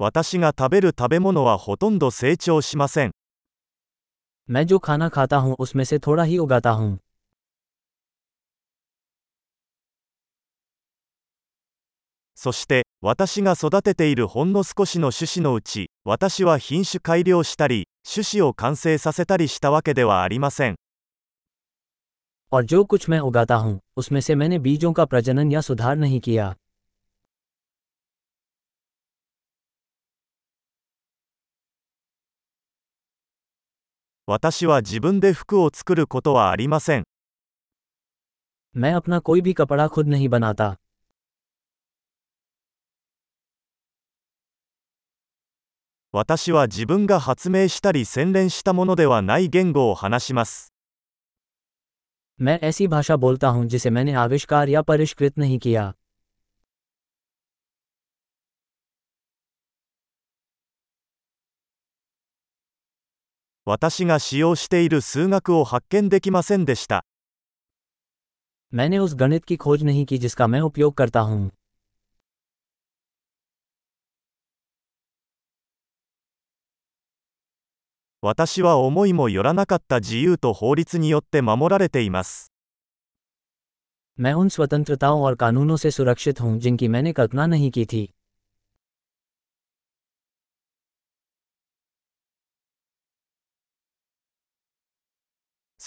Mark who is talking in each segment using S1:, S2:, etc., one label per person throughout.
S1: 私が食べる食べ物はほとんど成長しません。
S2: मैं जो खाना खाता हूँ उसमें से थोड़ा ही उगाता हूँ
S1: そして、私が育てているほんの少しの種子のうち、私は品種改良したり、種子を完成させたりしたわけではありません。
S2: और जो कुछ मैं उगाता हूँ उसमें से मैंने बीजों का प्रजनन या सुधार नहीं किया
S1: 私は自分で服を作ることはありません。
S2: मैं अपना कोई भी कपड़ा खुद नहीं बनाता
S1: 私は自分が発明したり洗練したものではない言語を話します。
S2: मैं ऐसी भाषा बोलता हूँ जिसे मैंने आविष्कार या परिष्कृत नहीं किया
S1: 私が使用している数学を発見できませんでした。
S2: मैंने उस गणित की खोज नहीं की जिसका मैं उपयोग करता हूँ
S1: 私は思いもよらなかった自由と法律によって守られています。
S2: मैं उन स्वतंत्रताओं और कानूनों से सुरक्षित हूँ जिनकी मैंने कल्पना नहीं की थी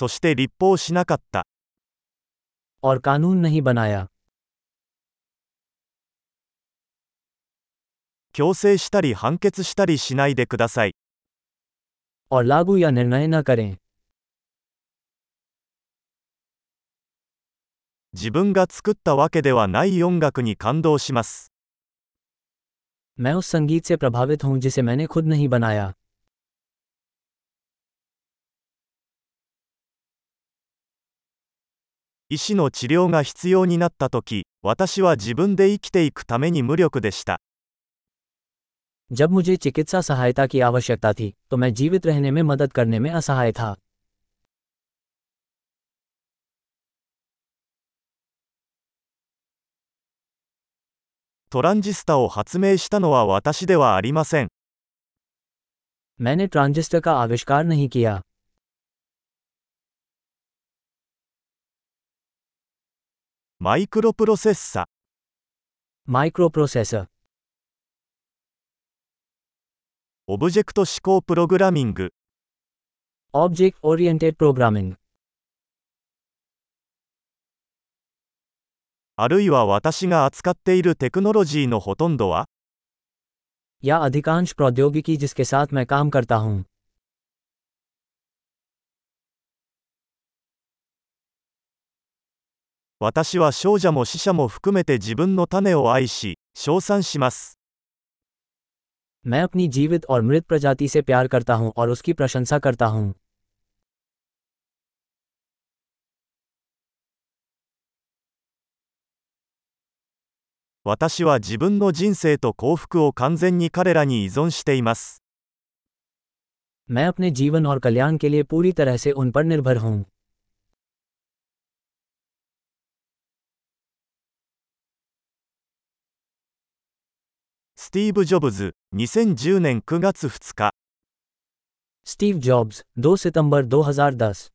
S1: そして立法しなかった。
S2: और कानून नहीं बनाया
S1: 強制したり判決したりしないでください。
S2: और लागू या निर्णय न करें
S1: 自分が作ったわけではない音楽に感動します。
S2: मैं उस संगीत से प्रभावित हूँ जिसे मैंने खुद नहीं बनाया
S1: 医師の治療が必要になったとき、私は自分で生きていくために無力でした。
S2: जब मुझे चिकित्सा सहायता की आवश्यकता थी तो मैं जीवित रहने में मदद करने में असहाय था
S1: トランジスタを発明したのは私ではありません。
S2: मैंने ट्रांजिस्टर का आविष्कार नहीं किया
S1: マイクロプロセッサ、
S2: micro processor
S1: オブジェクト思考プログラミング、
S2: object oriented programming
S1: あるいは私が扱っているテクノロジーのほとんどは、
S2: या अधिकांश प्रौद्योगिकी जिसके साथ मैं काम करता हूँ
S1: 私は少女も死者も含めて自分の種を愛し、称賛します。
S2: मैं अपनी जीवित और मृत प्रजाति से प्यार करता हूँ और उसकी प्रशंसा करता हूँ
S1: 私は自分の人生と幸福を完全に彼らに依存しています。
S2: मैं अपने जीवन और कल्याण के लिए पूरी तरह से उन पर निर्भर हूँ
S1: スティーブ・ジョブズ、2010年9月2日。
S2: स्टीव जॉब्स 2 सितंबर 2010